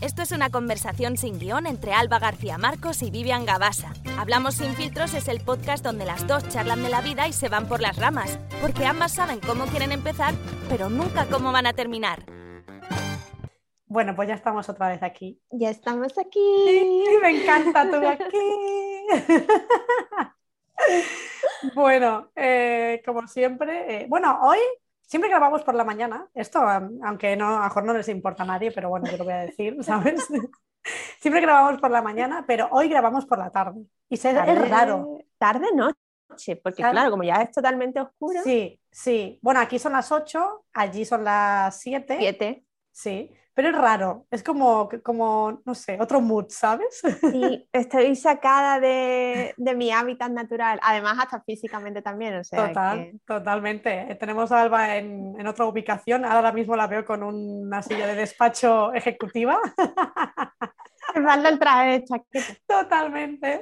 Esto es una conversación sin guion entre Alba García Marcos y Vivian Gabasa. Hablamos sin filtros es el podcast donde las dos charlan de la vida y se van por las ramas, porque ambas saben cómo quieren empezar, pero nunca cómo van a terminar. Bueno, pues ya estamos otra vez aquí. Ya estamos aquí. me encanta tú aquí. bueno, eh, como siempre, eh, bueno, hoy Siempre grabamos por la mañana, esto, aunque no, a mejor no les importa a nadie, pero bueno, yo lo voy a decir, ¿sabes? Siempre grabamos por la mañana, pero hoy grabamos por la tarde. Y es raro. Tarde, noche, porque claro, como ya es totalmente oscuro. Sí, sí. Bueno, aquí son las 8, allí son las 7. 7. Sí pero es raro, es como, como, no sé, otro mood, ¿sabes? Sí, estoy sacada de, de mi hábitat natural, además hasta físicamente también, o sea. Total, totalmente. Tenemos a Alba en, en, otra ubicación, ahora mismo la veo con una silla de despacho ejecutiva. Me el traje de chaqueta. Totalmente.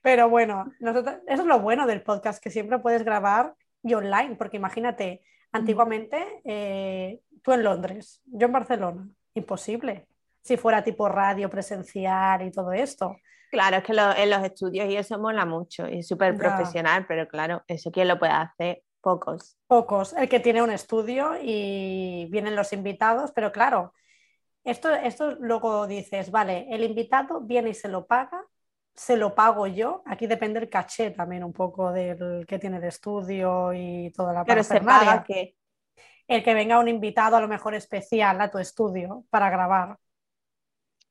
Pero bueno, nosotros, eso es lo bueno del podcast, que siempre puedes grabar y online, porque imagínate, antiguamente eh, tú en Londres, yo en Barcelona, imposible. Si fuera tipo radio presencial y todo esto. Claro, es que en los estudios y eso mola mucho y es súper profesional, pero claro, eso quién lo puede hacer, pocos. Pocos, el que tiene un estudio y vienen los invitados, pero claro, esto, esto luego dices, vale, el invitado viene y se lo paga, se lo pago yo, aquí depende el caché también un poco del que tiene de estudio y toda la Pero se paga que el que venga un invitado a lo mejor especial a tu estudio para grabar.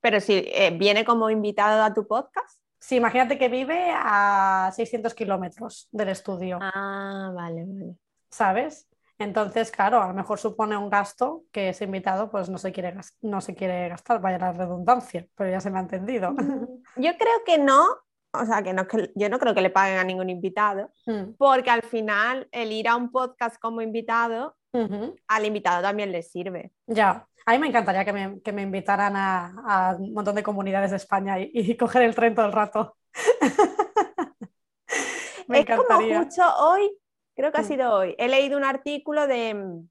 Pero si eh, viene como invitado a tu podcast. Sí, imagínate que vive a 600 kilómetros del estudio. Ah, vale, vale. ¿Sabes? Entonces, claro, a lo mejor supone un gasto que ese invitado pues no se quiere, no se quiere gastar, vaya la redundancia, pero ya se me ha entendido. Yo creo que no, o sea, que, no, que yo no creo que le paguen a ningún invitado, mm. porque al final el ir a un podcast como invitado al invitado también le sirve. Ya, a mí me encantaría que me, que me invitaran a, a, un montón de comunidades de España y, coger el tren todo el rato. me es encantaría. como mucho hoy, creo que ha mm. sido hoy, he leído un artículo de,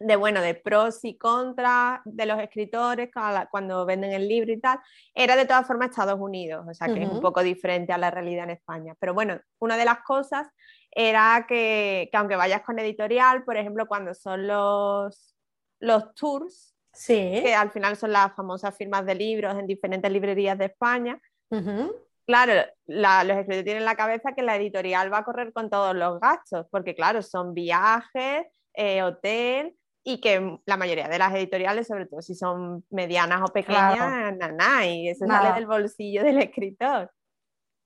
de, bueno, de pros y contras de los escritores cuando venden el libro y tal, era de todas formas Estados Unidos, o sea que es un poco diferente a la realidad en España. Pero bueno, una de las cosas era que, aunque vayas con editorial, por ejemplo, cuando son los, los tours, sí. que al final son las famosas firmas de libros en diferentes librerías de España, claro, los escritores tienen en la cabeza que la editorial va a correr con todos los gastos, porque claro, son viajes, eh, hotel, y que la mayoría de las editoriales, sobre todo si son medianas o pequeñas, nada, y eso sale del bolsillo del escritor.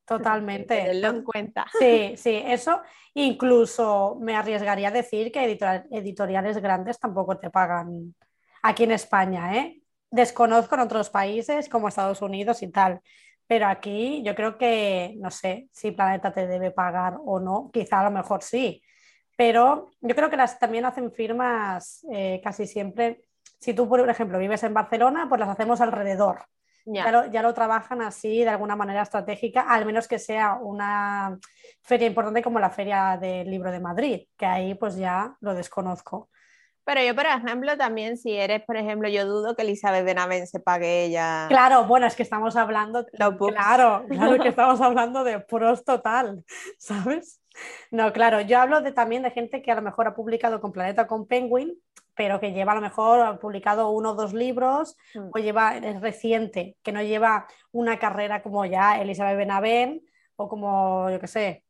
Totalmente. Tenerlo en cuenta. Sí, sí, eso incluso me arriesgaría a decir que editoriales grandes tampoco te pagan aquí en España, ¿eh? Desconozco en otros países como Estados Unidos y tal, pero aquí yo creo que, no sé si Planeta te debe pagar o no, quizá a lo mejor sí, pero yo creo que las también hacen firmas eh, casi siempre. Si tú, por ejemplo, vives en Barcelona, pues las hacemos alrededor ya. lo, trabajan así de alguna manera estratégica, al menos que sea una feria importante como la Feria del Libro de Madrid, que ahí pues ya lo desconozco. Pero yo, por ejemplo, también si eres, por ejemplo, yo dudo que Elizabeth Benavent se pague ella. Claro, bueno, es que estamos hablando, claro, claro que estamos hablando de pros total, ¿sabes? No, claro, yo hablo de, también de gente que a lo mejor ha publicado con Planeta con Penguin pero que lleva a lo mejor, ha publicado uno o dos libros, mm. o lleva, es reciente, que no lleva una carrera como ya Elizabeth Benavent o como, yo qué sé,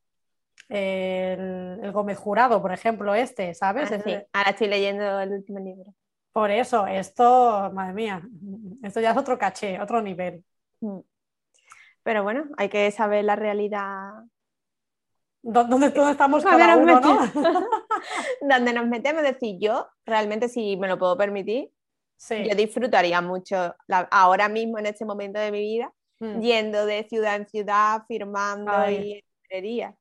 el, Gómez Jurado, por ejemplo, este, ¿sabes? Ah, sí. Ahora estoy leyendo el último libro. Por eso, esto, madre mía, esto ya es otro caché, otro nivel. Mm. Pero bueno, hay que saber la realidad ¿Dónde, estamos cada uno, ¿no? donde nos metemos, es decir, yo realmente si me lo puedo permitir, yo disfrutaría mucho ahora mismo en este momento de mi vida, mm. yendo de ciudad en ciudad, firmando y en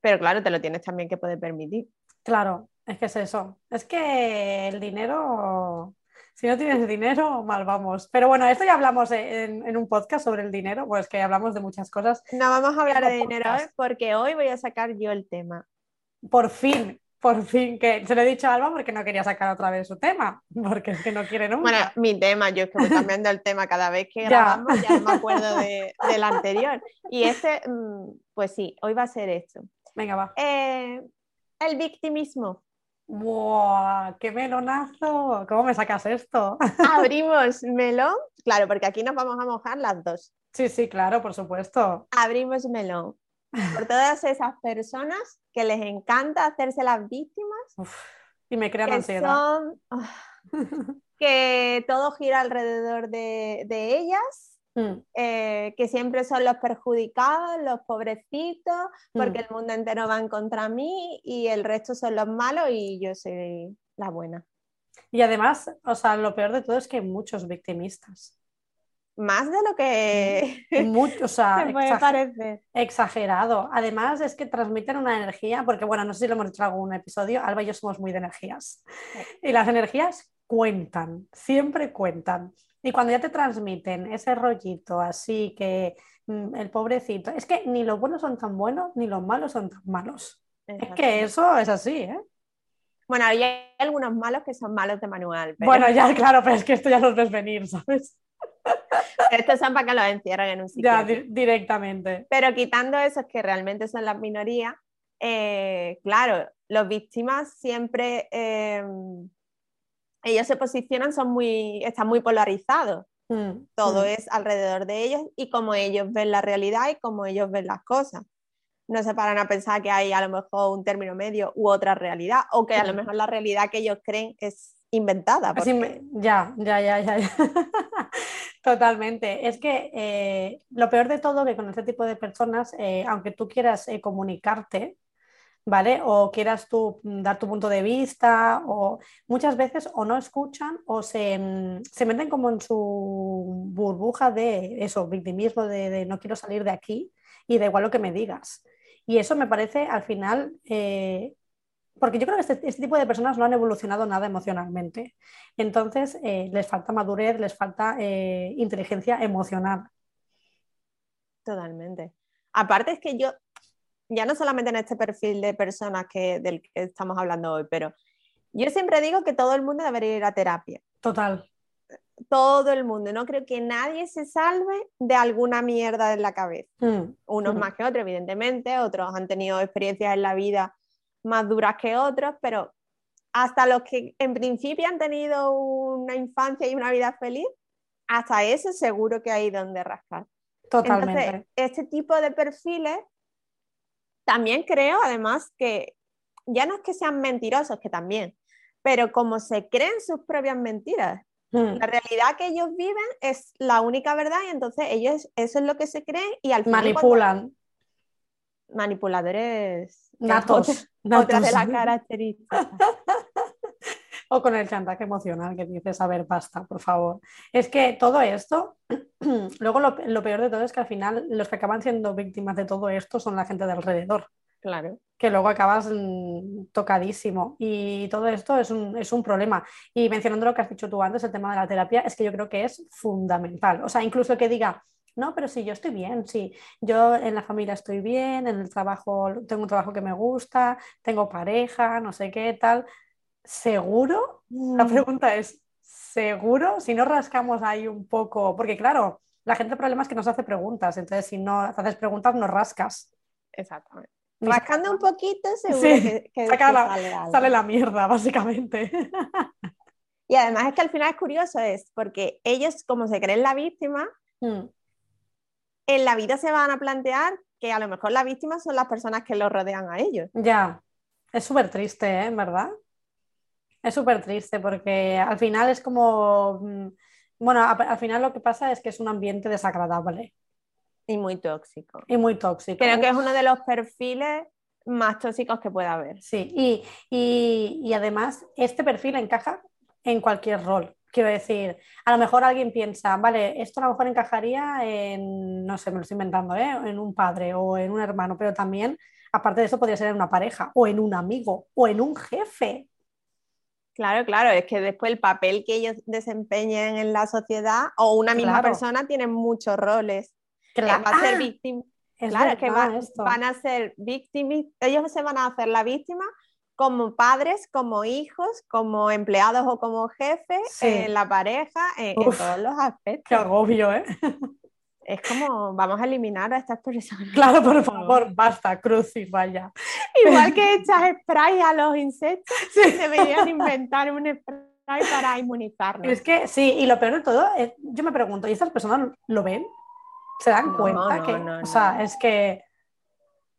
Pero claro, te lo tienes también que poder permitir. Claro, es que es eso. Es que el dinero si no tienes dinero, mal vamos. Pero bueno, esto ya hablamos en, un podcast sobre el dinero, pues que hablamos de muchas cosas. No vamos a hablar de dinero hoy porque hoy voy a sacar yo el tema. Por fin, por fin, que se lo he dicho a Alba porque no quería sacar otra vez su tema, porque es que no quiere nunca. Bueno, mi tema, yo es que voy cambiando el tema cada vez que grabamos, ya, no me acuerdo del anterior. Y este, mm, pues sí, hoy va a ser esto. Venga, va. Eh, el victimismo. ¡Buah! ¡Qué melonazo! ¿Cómo me sacas esto? Abrimos melón, claro, porque aquí nos vamos a mojar las dos. Sí, sí, claro, por supuesto. Abrimos melón. Por todas esas personas que les encanta hacerse las víctimas. y me crean ansiedad. Ah, que todo gira alrededor de, ellas, mm. eh, que siempre son los perjudicados, los pobrecitos, porque mm. el mundo entero va en contra mí y el resto son los malos y yo soy la buena. Y además, o sea, lo peor de todo es que hay muchos victimistas más de lo que Mucho, o sea, Exagerado. Además es que transmiten una energía, porque bueno, no sé si lo hemos dicho en algún episodio, Alba y yo somos muy de energías. Y las energías cuentan, siempre cuentan. Y cuando ya te transmiten ese rollito así que mm, el pobrecito, es que ni los buenos son tan buenos ni los malos son tan malos. Es que eso es así, ¿eh? Bueno, hay algunos malos que son malos de manual. Bueno, ya, claro, pero es que esto ya los ves venir, ¿sabes? Estos son para que los encierren en un sitio. Ya, directamente. Pero quitando esos que realmente son las minorías, eh, claro, los víctimas siempre, eh, ellos se posicionan, son muy, están muy polarizados. Mm, Todo mm. es alrededor de ellos y como ellos ven la realidad y como ellos ven las cosas. No se paran a pensar que hay a lo mejor un término medio u otra realidad o que a lo mm. mejor la realidad que ellos creen es inventada. Ya, ya, ya, ya. Totalmente. Es que eh, lo peor de todo que con este tipo de personas, eh, aunque tú quieras eh, comunicarte, ¿vale? O quieras tú mm, dar tu punto de vista, o muchas veces o no escuchan o se, mm, se meten como en su burbuja de eso, victimismo, de, de, no quiero salir de aquí y da igual lo que me digas. Y eso me parece al final porque yo creo que este, este, tipo de personas no han evolucionado nada emocionalmente. Entonces, eh, les falta madurez, les falta eh, inteligencia emocional. Totalmente. Aparte es que yo, ya no solamente en este perfil de personas que, del que estamos hablando hoy, pero yo siempre digo que todo el mundo debería ir a terapia. Total. Todo el mundo. No creo que nadie se salve de alguna mierda en la cabeza. Mm, Unos mm. más que otros, evidentemente. Otros han tenido experiencias en la vida más duras que otros, pero hasta los que en principio han tenido una infancia y una vida feliz, hasta eso seguro que hay donde rascar. Totalmente. Entonces, este tipo de perfiles, también creo además que ya no es que sean mentirosos, que también, pero como se creen sus propias mentiras, hmm. la realidad que ellos viven es la única verdad y entonces ellos eso es lo que se creen y al final manipulan. Manipuladores Natos. Otra de las características. o con el chantaje emocional que dices, a ver, basta, por favor. Es que todo esto, luego lo, peor de todo es que al final los que acaban siendo víctimas de todo esto son la gente de alrededor. Claro. Que luego acabas mm, tocadísimo. Y todo esto es un, es un, problema. Y mencionando lo que has dicho tú antes, el tema de la terapia, es que yo creo que es fundamental. O sea, incluso que diga, no, pero sí, yo estoy bien, sí. Yo en la familia estoy bien, en el trabajo, tengo un trabajo que me gusta, tengo pareja, no sé qué tal. ¿Seguro? La mm. pregunta es, ¿seguro? Si no rascamos ahí un poco, porque claro, la gente el problema es que nos hace preguntas, entonces si no haces preguntas, no rascas. Exactamente. Rascando un poquito, seguro que, sale, la mierda, básicamente. Y además es que al final es curioso, es porque ellos, como se creen la víctima, mm en la vida se van a plantear que a lo mejor las víctimas son las personas que los rodean a ellos. Ya, es súper triste, ¿eh? ¿verdad? Es súper triste porque al final es como, mm, bueno, al final lo que pasa es que es un ambiente desagradable. Y muy tóxico. Y muy tóxico. Creo que es uno de los perfiles más tóxicos que puede haber. Sí, y, y además este perfil encaja en cualquier rol. Quiero decir, a lo mejor alguien piensa, vale, esto a lo mejor encajaría en, no sé, me lo estoy inventando, ¿eh? en un padre o en un hermano, pero también, aparte de eso, podría ser en una pareja o en un amigo o en un jefe. Claro, claro, es que después el papel que ellos desempeñen en la sociedad o una misma persona tiene muchos roles. Claro. Va a ser víctima. Claro, que van a ser víctimas, ellos se van a hacer la víctima como padres, como hijos, como empleados o como jefes, en la pareja, en, todos los aspectos. Qué agobio, ¿eh? Es como, vamos a eliminar a estas personas. Claro, por favor, basta, crucis, vaya. Igual que echas spray a los insectos, deberían inventar un spray para inmunizarnos. Es que sí, y lo peor de todo, yo me pregunto, ¿y estas personas lo ven? ¿Se dan cuenta? que, o sea, es que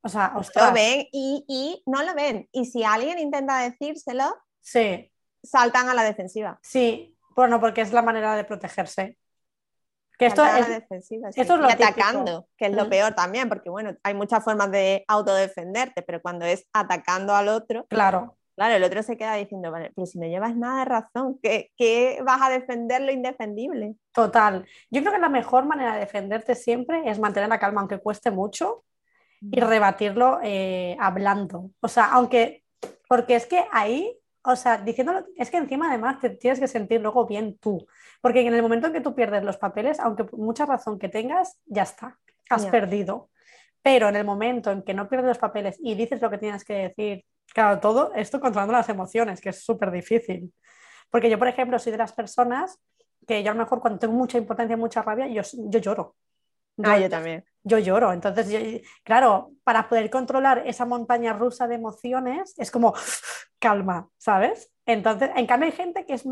o sea, Lo ven y, no lo ven. Y si alguien intenta decírselo, sí. saltan a la defensiva. Sí, bueno, porque es la manera de protegerse. Que esto es, defensiva, esto es lo y atacando, que es lo peor también, porque bueno, hay muchas formas de autodefenderte, pero cuando es atacando al otro, claro. Claro, el otro se queda diciendo, vale, pero si no llevas nada de razón, ¿qué, ¿qué, vas a defender lo indefendible? Total. Yo creo que la mejor manera de defenderte siempre es mantener la calma, aunque cueste mucho, y rebatirlo eh, hablando. O sea, aunque, porque es que ahí, o sea, diciéndolo, es que encima además te tienes que sentir luego bien tú, porque en el momento en que tú pierdes los papeles, aunque mucha razón que tengas, ya está, has perdido. Pero en el momento en que no pierdes los papeles y dices lo que tienes que decir, claro, todo esto controlando las emociones, que es súper difícil. Porque yo, por ejemplo, soy de las personas que yo a lo mejor cuando tengo mucha importancia, mucha rabia, yo, yo lloro. Ah, yo también. Yo lloro. Entonces, claro, para poder controlar esa montaña rusa de emociones, es como calma, ¿sabes? Entonces, en cambio, hay gente que es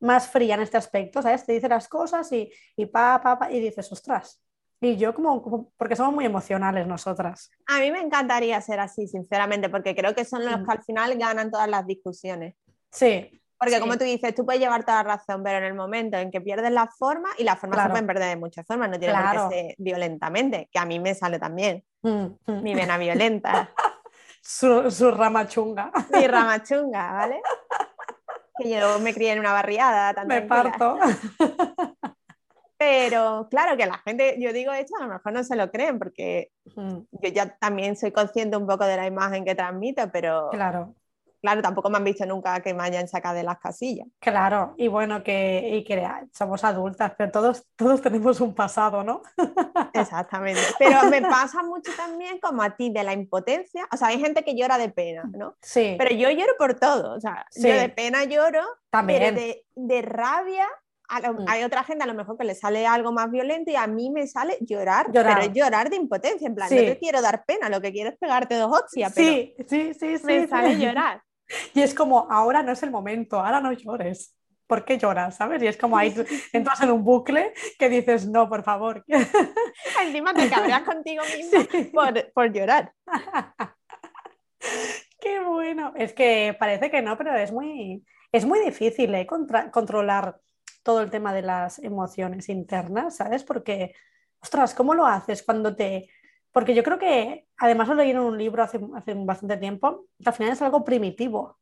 más fría en este aspecto, ¿sabes? Te dice las cosas y, y pa, pa, pa, y dices, ostras. Y yo como, porque somos muy emocionales nosotras. A mí me encantaría ser así, sinceramente, porque creo que son los mm. que al final ganan todas las discusiones. Sí, porque como tú dices, tú puedes llevar toda la razón, pero en el momento en que pierdes la forma, y la forma se pueden perder de muchas formas, no tiene que ser violentamente, que a mí me sale también. Mm, mm. Mi vena violenta. su, su rama chunga. Mi rama chunga, ¿vale? Que yo me crié en una barriada. me parto. Pero claro que la gente, yo digo esto, a lo mejor no se lo creen porque yo ya también soy consciente un poco de la imagen que transmito, pero claro claro, tampoco me han visto nunca que me hayan sacado de las casillas. Claro, y bueno, que, y que somos adultas, pero todos, todos tenemos un pasado, ¿no? Exactamente. Pero me pasa mucho también como a ti de la impotencia. O sea, hay gente que llora de pena, ¿no? Sí. Pero yo lloro por todo. O sea, yo de pena lloro, también. pero de, de rabia mm. hay otra gente a lo mejor que le sale algo más violento y a mí me sale llorar, llorar. pero llorar de impotencia, en plan, no te quiero dar pena, lo que quiero es pegarte dos hostias, sí, sí, sí, sí, me sale llorar. Y es como, ahora no es el momento, ahora no llores. ¿Por qué lloras? ¿Sabes? Y es como ahí entras en un bucle que dices, no, por favor. Encima te cabreas contigo mismo por, llorar. Qué bueno. Es que parece que no, pero es muy, es muy difícil ¿eh? controlar todo el tema de las emociones internas, ¿sabes? Porque, ostras, ¿cómo lo haces cuando te porque yo creo que, además lo leí en un libro hace, hace bastante tiempo, que al final es algo primitivo.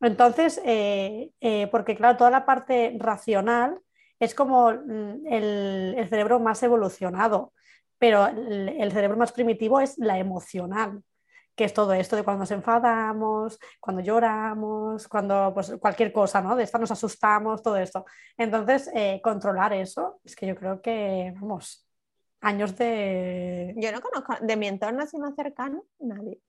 Entonces, eh, eh, porque claro, toda la parte racional es como mm, el, cerebro más evolucionado, pero el, cerebro más primitivo es la emocional, que es todo esto de cuando nos enfadamos, cuando lloramos, cuando pues, cualquier cosa, ¿no? De esta nos asustamos, todo esto. Entonces, eh, controlar eso, es que yo creo que, vamos, años de... Yo no conozco, de mi entorno así más cercano, nadie.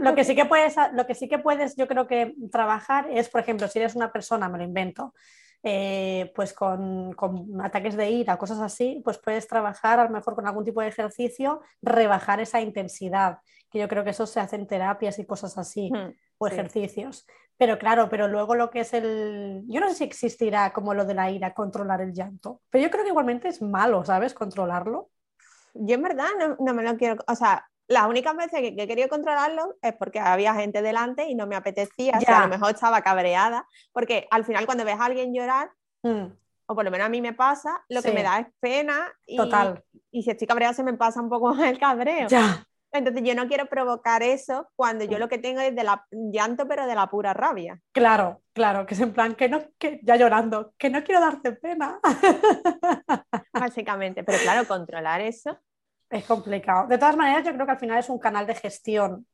Lo que, sí que puedes, lo que sí que puedes, yo creo que trabajar es, por ejemplo, si eres una persona, me lo invento, eh, pues con, con, ataques de ira, cosas así, pues puedes trabajar a lo mejor con algún tipo de ejercicio, rebajar esa intensidad, que yo creo que eso se hace en terapias y cosas así, hmm, o ejercicios. Pero claro, pero luego lo que es el... Yo no sé si existirá como lo de la ira, controlar el llanto, pero yo creo que igualmente es malo, ¿sabes? Controlarlo. Yo en verdad no, me lo quiero... O sea, las únicas veces que, he querido controlarlo es porque había gente delante y no me apetecía, o sea, a lo mejor estaba cabreada, porque al final cuando ves a alguien llorar, mm. o por lo menos a mí me pasa, lo que me da es pena y, Total. y si estoy cabreada se me pasa un poco el cabreo. Ya. Entonces yo no quiero provocar eso cuando yo lo que tengo es de la llanto, pero de la pura rabia. Claro, claro, que es en plan que no, que ya llorando, que no quiero darte pena. Básicamente, pero claro, controlar eso. Es complicado. De todas maneras, yo creo que al final es un canal de gestión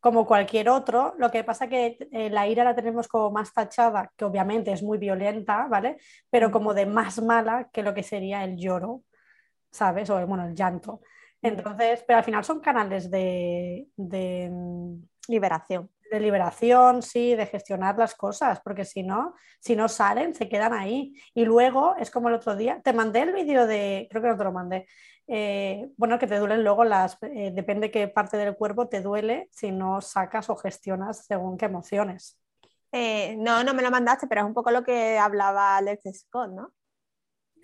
como cualquier otro. Lo que pasa que eh, la ira la tenemos como más tachada, que obviamente es muy violenta, ¿vale? Pero como de más mala que lo que sería el lloro, ¿sabes? O bueno, el llanto. Entonces, pero al final son canales de, de liberación. De liberación, sí, de gestionar las cosas, porque si no, si no salen, se quedan ahí. Y luego es como el otro día, te mandé el vídeo de, creo que no te lo mandé, eh, bueno, que te duelen luego las, eh, depende qué parte del cuerpo te duele si no sacas o gestionas según qué emociones. Eh, no, no me lo mandaste, pero es un poco lo que hablaba Alex Scott, ¿no?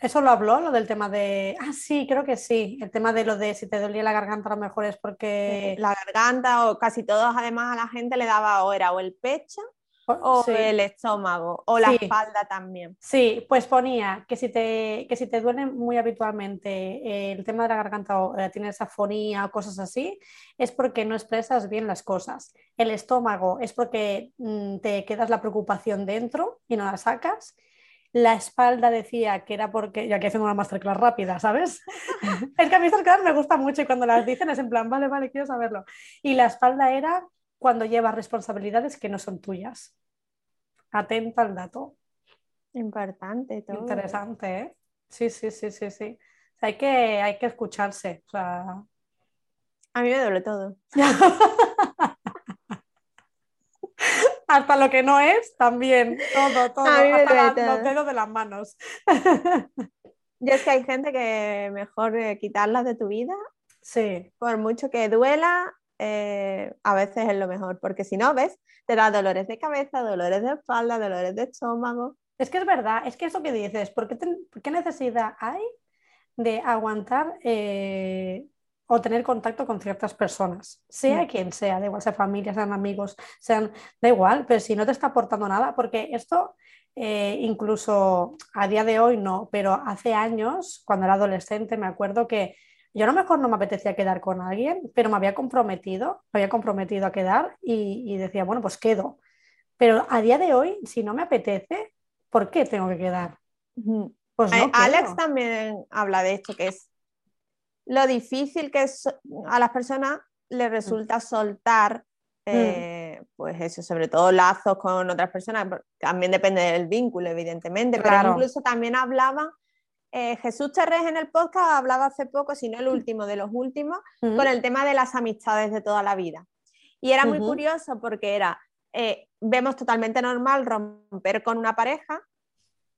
¿Eso lo habló, lo del tema de... Ah, sí, creo que sí. El tema de lo de si te dolía la garganta a lo mejor es porque... La garganta o casi todos además a la gente le daba o era o el pecho o el estómago o la espalda también. Sí, pues ponía que si te, que si te duele muy habitualmente el tema de la garganta o eh, tienes afonía o cosas así, es porque no expresas bien las cosas. El estómago es porque mm, te quedas la preocupación dentro y no la sacas. La espalda decía que era porque, ya que haciendo una masterclass rápida, ¿sabes? es que a mí masterclass me gusta mucho y cuando las dicen es en plan, vale, vale, quiero saberlo. Y la espalda era cuando llevas responsabilidades que no son tuyas. Atenta al dato. Importante todo. Interesante, ¿eh? Sí, sí, sí, sí, sí. hay, que, hay que escucharse. A mí me duele todo. hasta lo que no es, también. Todo, todo. hasta los dedos de las manos. Yo es que hay gente que mejor eh, quitarlas de tu vida. Sí. Por mucho que duela, eh, a veces es lo mejor, porque si no, ves, te da dolores de cabeza, dolores de espalda, dolores de estómago. Es que es verdad, es que eso que dices, ¿por qué, necesidad hay de aguantar eh, o tener contacto con ciertas personas, sea quien sea, da igual, sea familia, sean amigos, sean, da igual, pero si no te está aportando nada, porque esto eh, incluso a día de hoy no, pero hace años, cuando era adolescente, me acuerdo que yo a lo mejor no me apetecía quedar con alguien, pero me había comprometido, me había comprometido a quedar y, decía, bueno, pues quedo. Pero a día de hoy, si no me apetece, ¿por qué tengo que quedar? Pues no Alex también habla de esto, que es lo difícil que es, a las personas les resulta soltar, mm. eh, pues eso, sobre todo lazos con otras personas, también depende del vínculo, evidentemente, pero incluso también hablaba eh, Jesús Terrés en el podcast hablaba hace poco, si no el último de los últimos, con el tema de las amistades de toda la vida. Y era muy curioso porque era, eh, vemos totalmente normal romper con una pareja,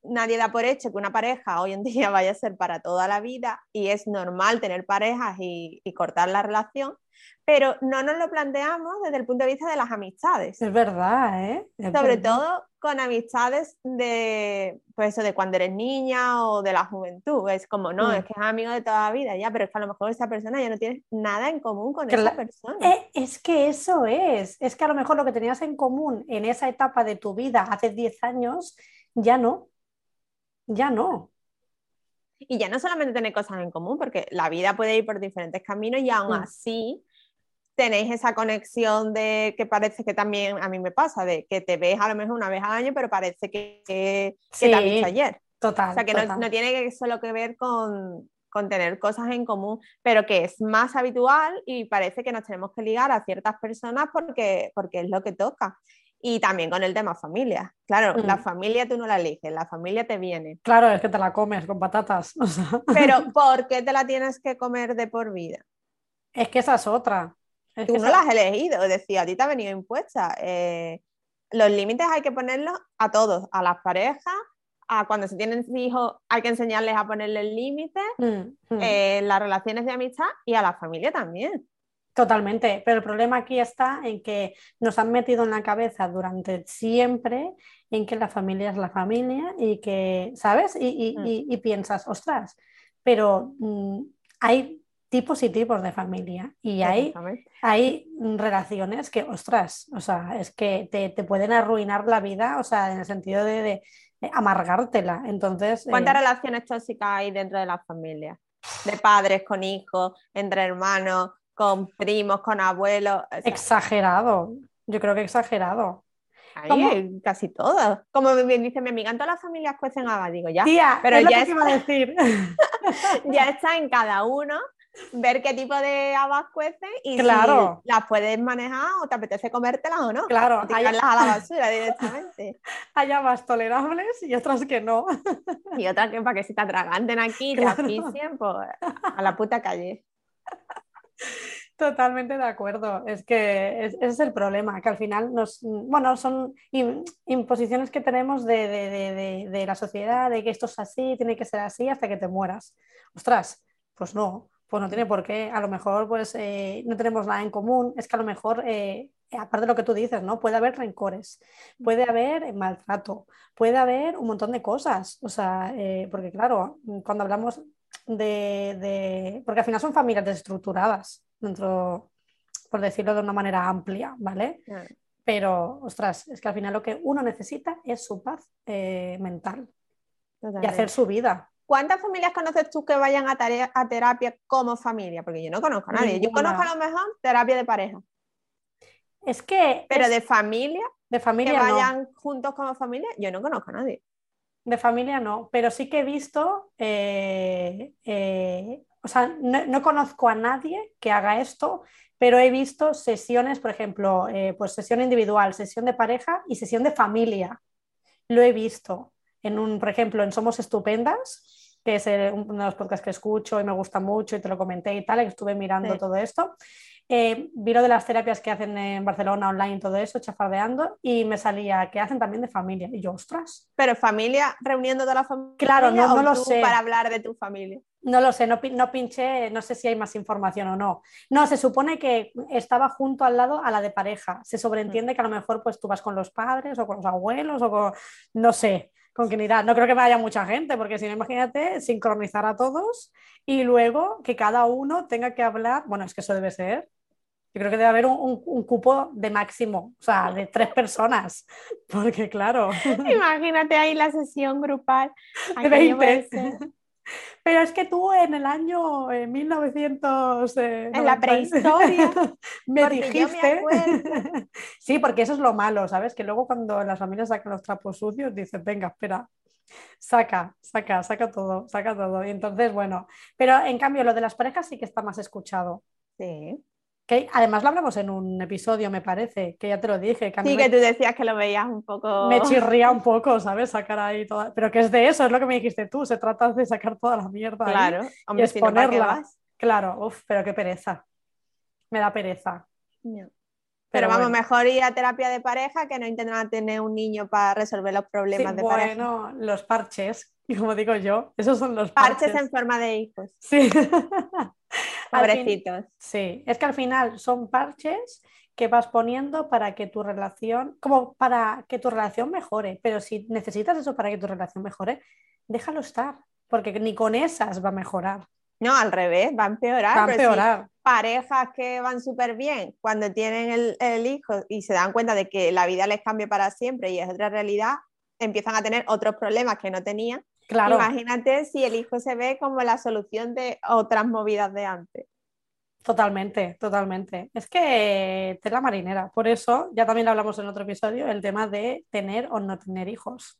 nadie da por hecho que una pareja hoy en día vaya a ser para toda la vida y es normal tener parejas y cortar la relación, pero no nos lo planteamos desde el punto de vista de las amistades. Es verdad, ¿eh? Sobre todo con amistades de, pues eso, de cuando eres niña o de la juventud. Es como, no, mm. es que es amigo de toda la vida, ya, pero es que a lo mejor esa persona ya no tiene nada en común con esa persona. Eh, es que eso es, es que a lo mejor lo que tenías en común en esa etapa de tu vida hace 10 años, ya no, ya no. Y ya no solamente tener cosas en común, porque la vida puede ir por diferentes caminos y aún mm. así tenéis esa conexión de que parece que también a mí me pasa, de que te ves a lo mejor una vez al año, pero parece que, que, te has visto ayer. Total. O sea, que No, tiene que solo que ver con, con, tener cosas en común, pero que es más habitual y parece que nos tenemos que ligar a ciertas personas porque, porque es lo que toca. Y también con el tema familia. Claro, la mm. familia tú no la eliges, la familia te viene. Claro, es que te la comes con patatas. Pero ¿por qué te la tienes que comer de por vida? Es que esa es otra. tú no la has elegido, decía, a ti te ha venido impuesta. Eh, los límites hay que ponerlos a todos, a las parejas, a cuando se tienen hijos hay que enseñarles a ponerle el límite, mm, mm. eh, las relaciones de amistad y a la familia también. Totalmente, pero el problema aquí está en que nos han metido en la cabeza durante siempre en que la familia es la familia y que, ¿sabes? Y, mm. piensas, ostras, pero mm, hay tipos y tipos de familia y hay, hay relaciones que, ostras, o sea, es que te, pueden arruinar la vida, o sea, en el sentido de, amargártela. Entonces, ¿cuántas eh, relaciones tóxicas hay dentro de la familia? De padres con hijos, entre hermanos, con primos, con abuelos. Exagerado, yo creo que exagerado. Ahí, casi todas. Como bien dice mi amiga, en todas las familias cuecen habas, digo ya. Tía, pero ya es decir. ya está en cada uno ver qué tipo de habas cuecen y claro. si las puedes manejar o te apetece comértelas o no. Claro. Tirarlas a la basura directamente. Hay habas tolerables y otras que no. y otras que para que se te atraganten aquí, te pues a la puta calle. Totalmente de acuerdo. Es que ese es el problema, que al final nos, bueno, son imposiciones que tenemos de, la sociedad, de que esto es así, tiene que ser así hasta que te mueras. Ostras, pues no, pues no tiene por qué. A lo mejor pues eh, no tenemos nada en común. Es que a lo mejor, eh, aparte de lo que tú dices, ¿no? Puede haber rencores, puede haber maltrato, puede haber un montón de cosas. O sea, eh, porque claro, cuando hablamos de, Porque al final son familias desestructuradas dentro, por decirlo de una manera amplia, ¿vale? Pero, ostras, es que al final lo que uno necesita es su paz eh, mental y hacer su vida. ¿Cuántas familias conoces tú que vayan a, a, terapia como familia? Porque yo no conozco a nadie. Yo conozco a lo mejor terapia de pareja. Es que. Pero de familia. De familia. Que vayan juntos como familia, yo no conozco a nadie. De familia no, pero sí que he visto, eh, eh, o sea, no, conozco a nadie que haga esto, pero he visto sesiones, por ejemplo, eh, pues sesión individual, sesión de pareja y sesión de familia. Lo he visto en un, por ejemplo, en Somos Estupendas, que es uno de los podcasts que escucho y me gusta mucho y te lo comenté y tal, estuve mirando todo esto. Eh, vi lo de las terapias que hacen en Barcelona online y todo eso, chafardeando, y me salía que hacen también de familia. Y yo, ostras. Pero familia, reuniendo toda la familia. Claro, no, no lo sé. Para hablar de tu familia. No lo sé, no, no pinché, no sé si hay más información o no. No, se supone que estaba junto al lado a la de pareja. Se sobreentiende que a lo mejor pues tú vas con los padres o con los abuelos o con, no sé, con quién irá. No creo que vaya mucha gente, porque si no, imagínate sincronizar a todos y luego que cada uno tenga que hablar, bueno, es que eso debe ser yo creo que debe haber un, cupo de máximo, o sea, de tres personas, porque claro. Imagínate ahí la sesión grupal. De 20. Pero es que tú en el año 1900... Eh, en la prehistoria. me dijiste... sí, porque eso es lo malo, ¿sabes? Que luego cuando las familias sacan los trapos sucios, dicen, venga, espera, saca, saca, saca todo, saca todo. Y entonces, bueno, pero en cambio lo de las parejas sí que está más escuchado. Sí. Que además lo hablamos en un episodio, me parece, que ya te lo dije. Que sí, que tú decías que lo veías un poco. Me chirría un poco, ¿sabes? Sacar ahí toda. Pero que es de eso, es lo que me dijiste tú. Se trata de sacar toda la mierda. Claro, y exponerla. claro, uff, pero qué pereza. Me da pereza. Pero, vamos, mejor ir a terapia de pareja que no intentar tener un niño para resolver los problemas de pareja. Bueno, los parches, como digo yo, esos son los parches. Parches en forma de hijos. Sí. Pobrecitos. sí, es que al final son parches que vas poniendo para que tu relación, como para que tu relación mejore, pero si necesitas eso para que tu relación mejore, déjalo estar, porque ni con esas va a mejorar. No, al revés, va a empeorar. Va a empeorar. parejas que van súper bien cuando tienen el, el, hijo y se dan cuenta de que la vida les cambia para siempre y es otra realidad, empiezan a tener otros problemas que no tenían Imagínate si el hijo se ve como la solución de otras movidas de antes. Totalmente, totalmente. Es que la marinera. Por eso, ya también lo hablamos en otro episodio, el tema de tener o no tener hijos.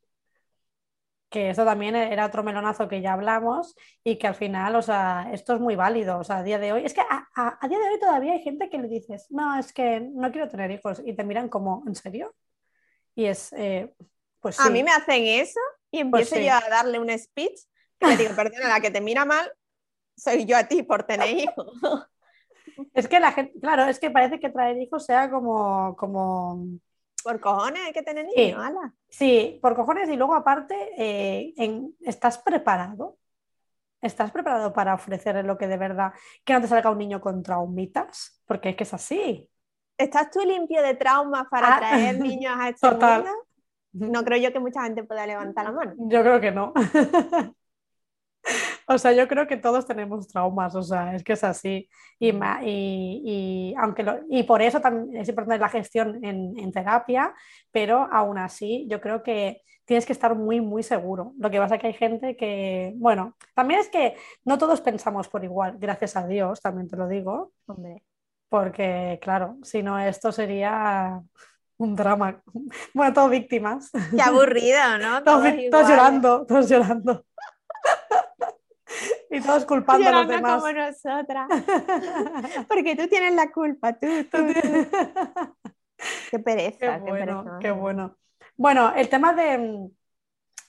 Que eso también era otro melonazo que ya hablamos y que al final, o sea, esto es muy válido. O sea, a día de hoy, es que a, día de hoy todavía hay gente que le dices, no, es que no quiero tener hijos y te miran como, ¿en serio? Y es, eh, pues A mí me hacen eso y empiezo pues yo a darle un speech que le digo, perdona, la que te mira mal soy yo a ti por tener hijos. Es que la gente, claro, es que parece que traer hijos sea como, como... Por cojones hay que tener niños, sí, por cojones y luego aparte, eh, ¿estás preparado? ¿Estás preparado para ofrecerle lo que de verdad, que no te salga un niño con traumitas? Porque es que es así. ¿Estás tú limpio de traumas para ah, traer niños a este Total. No creo yo que mucha gente pueda levantar la mano. Yo creo que no. o sea, yo creo que todos tenemos traumas, o sea, es que es así. Y, y, aunque y por eso también es importante la gestión en, terapia, pero aún así yo creo que tienes que estar muy, muy seguro. Lo que pasa es que hay gente que, bueno, también es que no todos pensamos por igual, gracias a Dios, también te lo digo. Hombre. Porque, claro, si no, esto sería un drama. Bueno, todos víctimas. Qué aburrido, ¿no? Todos, llorando, todos llorando. y todos culpando a los demás. como nosotras. Porque tú tienes la culpa, tú, tú, Qué pereza, qué bueno, qué, bueno. Bueno, el tema de,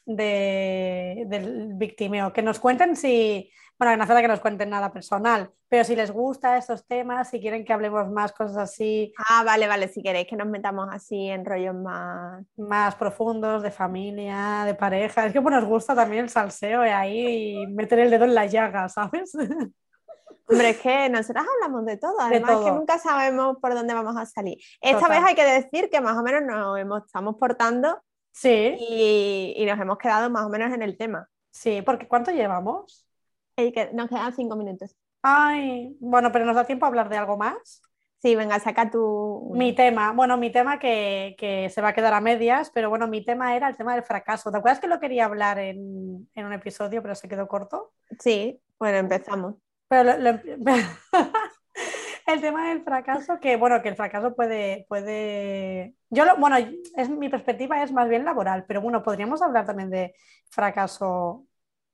del victimeo, que nos cuenten si, bueno, no hace falta que nos cuenten nada personal, pero si les gusta estos temas, si quieren que hablemos más cosas así. Ah, vale, vale, si queréis que nos metamos así en rollos más... Más profundos, de familia, de pareja. Es que pues, nos gusta también el salseo y ahí meter el dedo en la llaga, ¿sabes? Hombre, es que nosotras hablamos de todo, además que nunca sabemos por dónde vamos a salir. Esta vez hay que decir que más o menos nos estamos portando sí. y, y, nos hemos quedado más o menos en el tema. Sí, porque ¿cuánto llevamos? Que nos quedan cinco minutos. Ay, bueno, pero nos da tiempo a hablar de algo más. Sí, venga, saca tu... Mi tema, bueno, mi tema que, que, se va a quedar a medias, pero bueno, mi tema era el tema del fracaso. ¿Te acuerdas que lo quería hablar en, en un episodio, pero se quedó corto? Sí, bueno, empezamos. Pero el tema del fracaso, que bueno, que el fracaso puede, puede... Yo lo, bueno, es, mi perspectiva es más bien laboral, pero bueno, podríamos hablar también de fracaso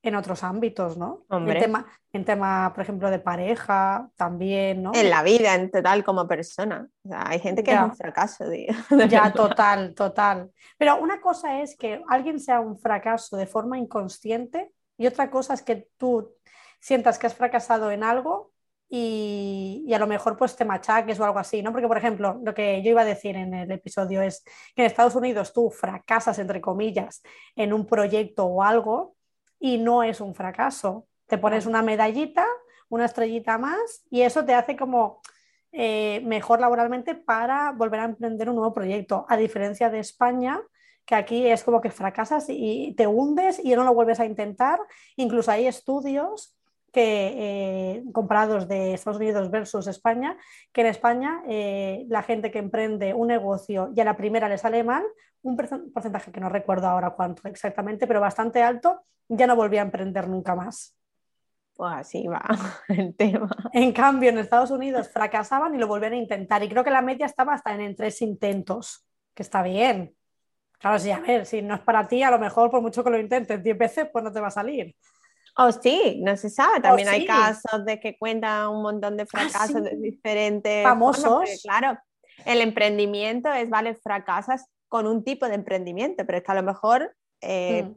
en otros ámbitos, ¿no? En tema, en tema, por ejemplo, de pareja, también, ¿no? En la vida, en total, como persona. hay gente que es un fracaso, Ya, total, total. Pero una cosa es que alguien sea un fracaso de forma inconsciente y otra cosa es que tú sientas que has fracasado en algo y, y, a lo mejor pues te machaques o algo así, ¿no? Porque, por ejemplo, lo que yo iba a decir en el episodio es que en Estados Unidos tú fracasas, entre comillas, en un proyecto o algo y no es un fracaso. Te pones una medallita, una estrellita más y eso te hace como eh, mejor laboralmente para volver a emprender un nuevo proyecto, a diferencia de España que aquí es como que fracasas y te hundes y no lo vuelves a intentar. Incluso hay estudios que, eh, comparados de Estados Unidos versus España, que en España eh, la gente que emprende un negocio y a la primera le sale mal, un porcentaje que no recuerdo ahora cuánto exactamente, pero bastante alto, ya no volvía a emprender nunca más. Pues así va el tema. En cambio, en Estados Unidos fracasaban y lo volvían a intentar. Y creo que la media estaba hasta en, tres intentos, que está bien. Claro, sí, a ver, si no es para ti, a lo mejor por mucho que lo intentes 10 veces, pues no te va a salir. Oh, sí, no se sabe. También hay casos de que cuentan un montón de ah, fracasos de diferentes. Famosos. claro, el emprendimiento es, vale, fracasas con un tipo de emprendimiento, pero es que a lo mejor eh, mm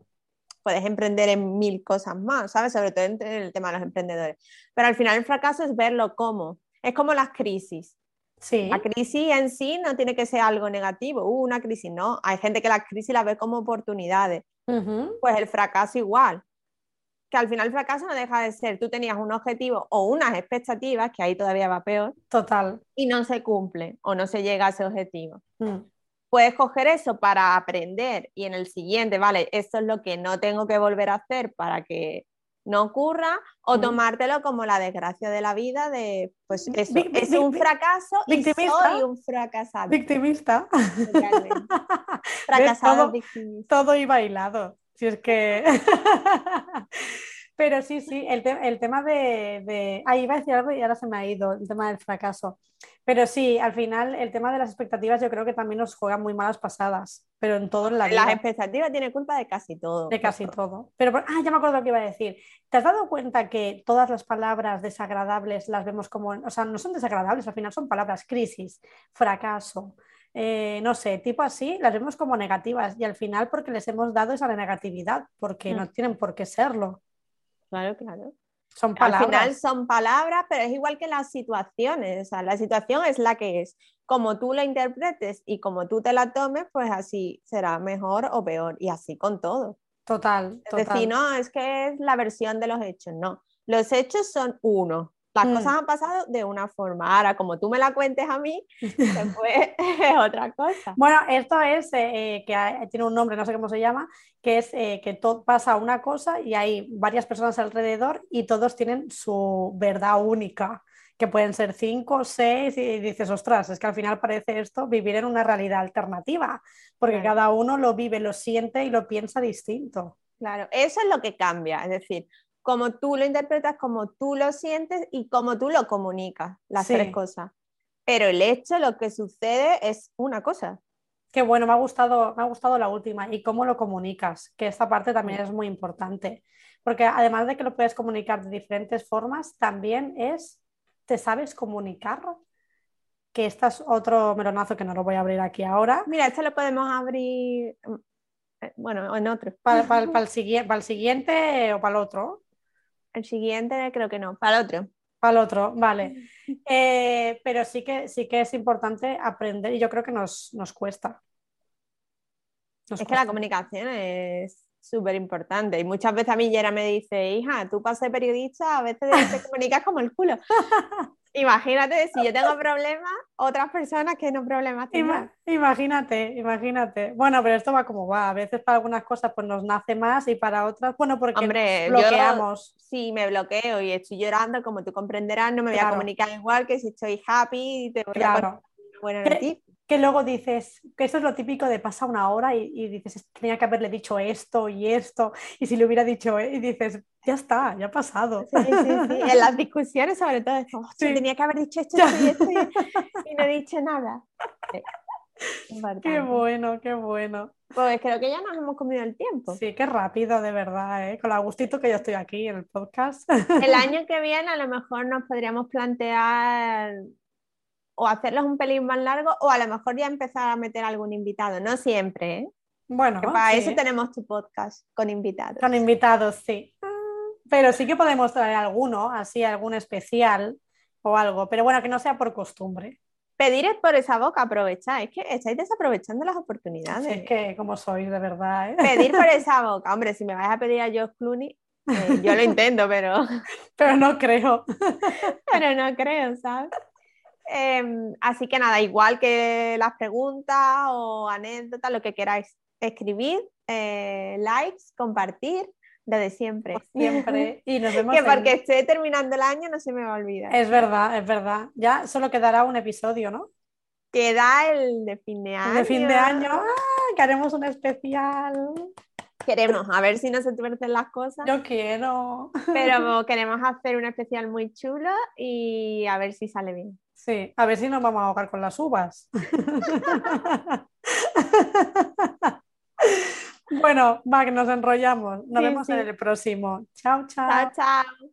puedes emprender en mil cosas más, ¿sabes? Sobre todo en, el tema de los emprendedores. Pero al final el fracaso es verlo como, es como las crisis. Sí. La crisis en sí no tiene que ser algo negativo, uh, una crisis, no. Hay gente que la crisis la ve como oportunidades. Pues el fracaso igual. Que al final el fracaso no deja de ser, tú tenías un objetivo o unas expectativas, que ahí todavía va peor. Total. Y no se cumple o no se llega a ese objetivo. Mm puedes coger eso para aprender y en el siguiente, vale, esto es lo que no tengo que volver a hacer para que no ocurra, o tomártelo como la desgracia de la vida de, pues eso, es un fracaso y soy un fracasado. Victimista. Fracasado, todo, victimista. Todo y bailado. Si es que... Pero sí, sí, el, el tema de, de... Ah, iba a decir algo y ahora se me ha ido, el tema del fracaso. Pero sí, al final el tema de las expectativas yo creo que también nos juega muy malas pasadas, pero en todo en la vida. Las expectativas tienen culpa de casi todo. De casi todo. Pero, ah, ya me acuerdo lo que iba a decir. ¿Te has dado cuenta que todas las palabras desagradables las vemos como, o sea, no son desagradables, al final son palabras crisis, fracaso, eh, no sé, tipo así, las vemos como negativas y al final porque les hemos dado esa negatividad, porque mm. no tienen por qué serlo. Claro, claro. Son palabras. Al final son palabras, pero es igual que las situaciones. O sea, la situación es la que es. Como tú la interpretes y como tú te la tomes, pues así será mejor o peor. Y así con todo. Total. Es decir, no, es que es la versión de los hechos. No. Los hechos son uno. Las mm. cosas han pasado de una forma. Ahora, como tú me la cuentes a mí, después es otra cosa. Bueno, esto es eh, eh, que tiene un nombre, no sé cómo se llama, que es eh, que todo pasa una cosa y hay varias personas alrededor y todos tienen su verdad única, que pueden ser cinco, seis, y dices, ostras, es que al final parece esto vivir en una realidad alternativa, porque cada uno lo vive, lo siente y lo piensa distinto. Claro, eso es lo que cambia, es decir, como tú lo interpretas, como tú lo sientes y como tú lo comunicas, las tres cosas. Pero el hecho, lo que sucede es una cosa. Qué bueno, me ha gustado, me ha gustado la última y cómo lo comunicas, que esta parte también es muy importante, porque además de que lo puedes comunicar de diferentes formas, también es, te sabes comunicar, que este es otro melonazo que no lo voy a abrir aquí ahora. Mira, este lo podemos abrir Eh, bueno, en otro. ¿Para, para, el, para el siguiente o para el otro? El siguiente creo que no, para el otro. Para el otro, vale. Eh, pero sí que, sí que es importante aprender y yo creo que nos, nos cuesta. es que la comunicación es súper importante y muchas veces a mí Yera me dice, hija, tú para ser periodista a veces te comunicas como el culo. Imagínate, si yo tengo problemas, otras personas que no problemas tienen. imagínate, imagínate. Bueno, pero esto va como va. A veces para algunas cosas pues nos nace más y para otras, bueno, porque Hombre, bloqueamos. si me bloqueo y estoy llorando, como tú comprenderás, no me voy a comunicar igual que si estoy happy y te voy a buena noticia que luego dices, que esto es lo típico de pasa una hora y, dices, tenía que haberle dicho esto y esto, y si le hubiera dicho, eh", y dices, ya está, ya ha pasado. Sí, sí, sí. En las discusiones sobre todo, tenía que haber dicho esto, y esto y, no he dicho nada. Qué bueno, qué bueno. Pues creo que ya nos hemos comido el tiempo. Sí, qué rápido, de verdad, ¿eh? con el gustito que yo estoy aquí en el podcast. El año que viene a lo mejor nos podríamos plantear o hacerlos un pelín más largo o a lo mejor ya empezar a meter algún invitado, no siempre. ¿eh? Bueno, para eso tenemos tu podcast con invitados. Con invitados, sí. Pero sí que podemos traer alguno, así algún especial o algo, pero bueno, que no sea por costumbre. Pedir es por esa boca, aprovechar. Es que estáis desaprovechando las oportunidades. es que como sois, de verdad. ¿eh? Pedir por esa boca. Hombre, si me vais a pedir a George Clooney, eh, yo lo intento, pero. pero no creo. pero no creo, ¿sabes? Em, así que nada, igual que las preguntas o anécdotas, lo que queráis escribir, eh, likes, compartir, lo de siempre. siempre. Y nos vemos. que porque esté terminando el año no se me va a olvidar. Es verdad, es verdad. Ya solo quedará un episodio, ¿no? Queda el de fin de año. de fin de año, ¡ah! que haremos un especial. Queremos, a ver si no se tuercen las cosas. Yo quiero. Pero queremos hacer un especial muy chulo y a ver si sale bien. Sí, a ver si nos vamos a ahogar con las uvas. bueno, va, que nos enrollamos. Nos vemos en el próximo. Chao, chao. Chao, chao.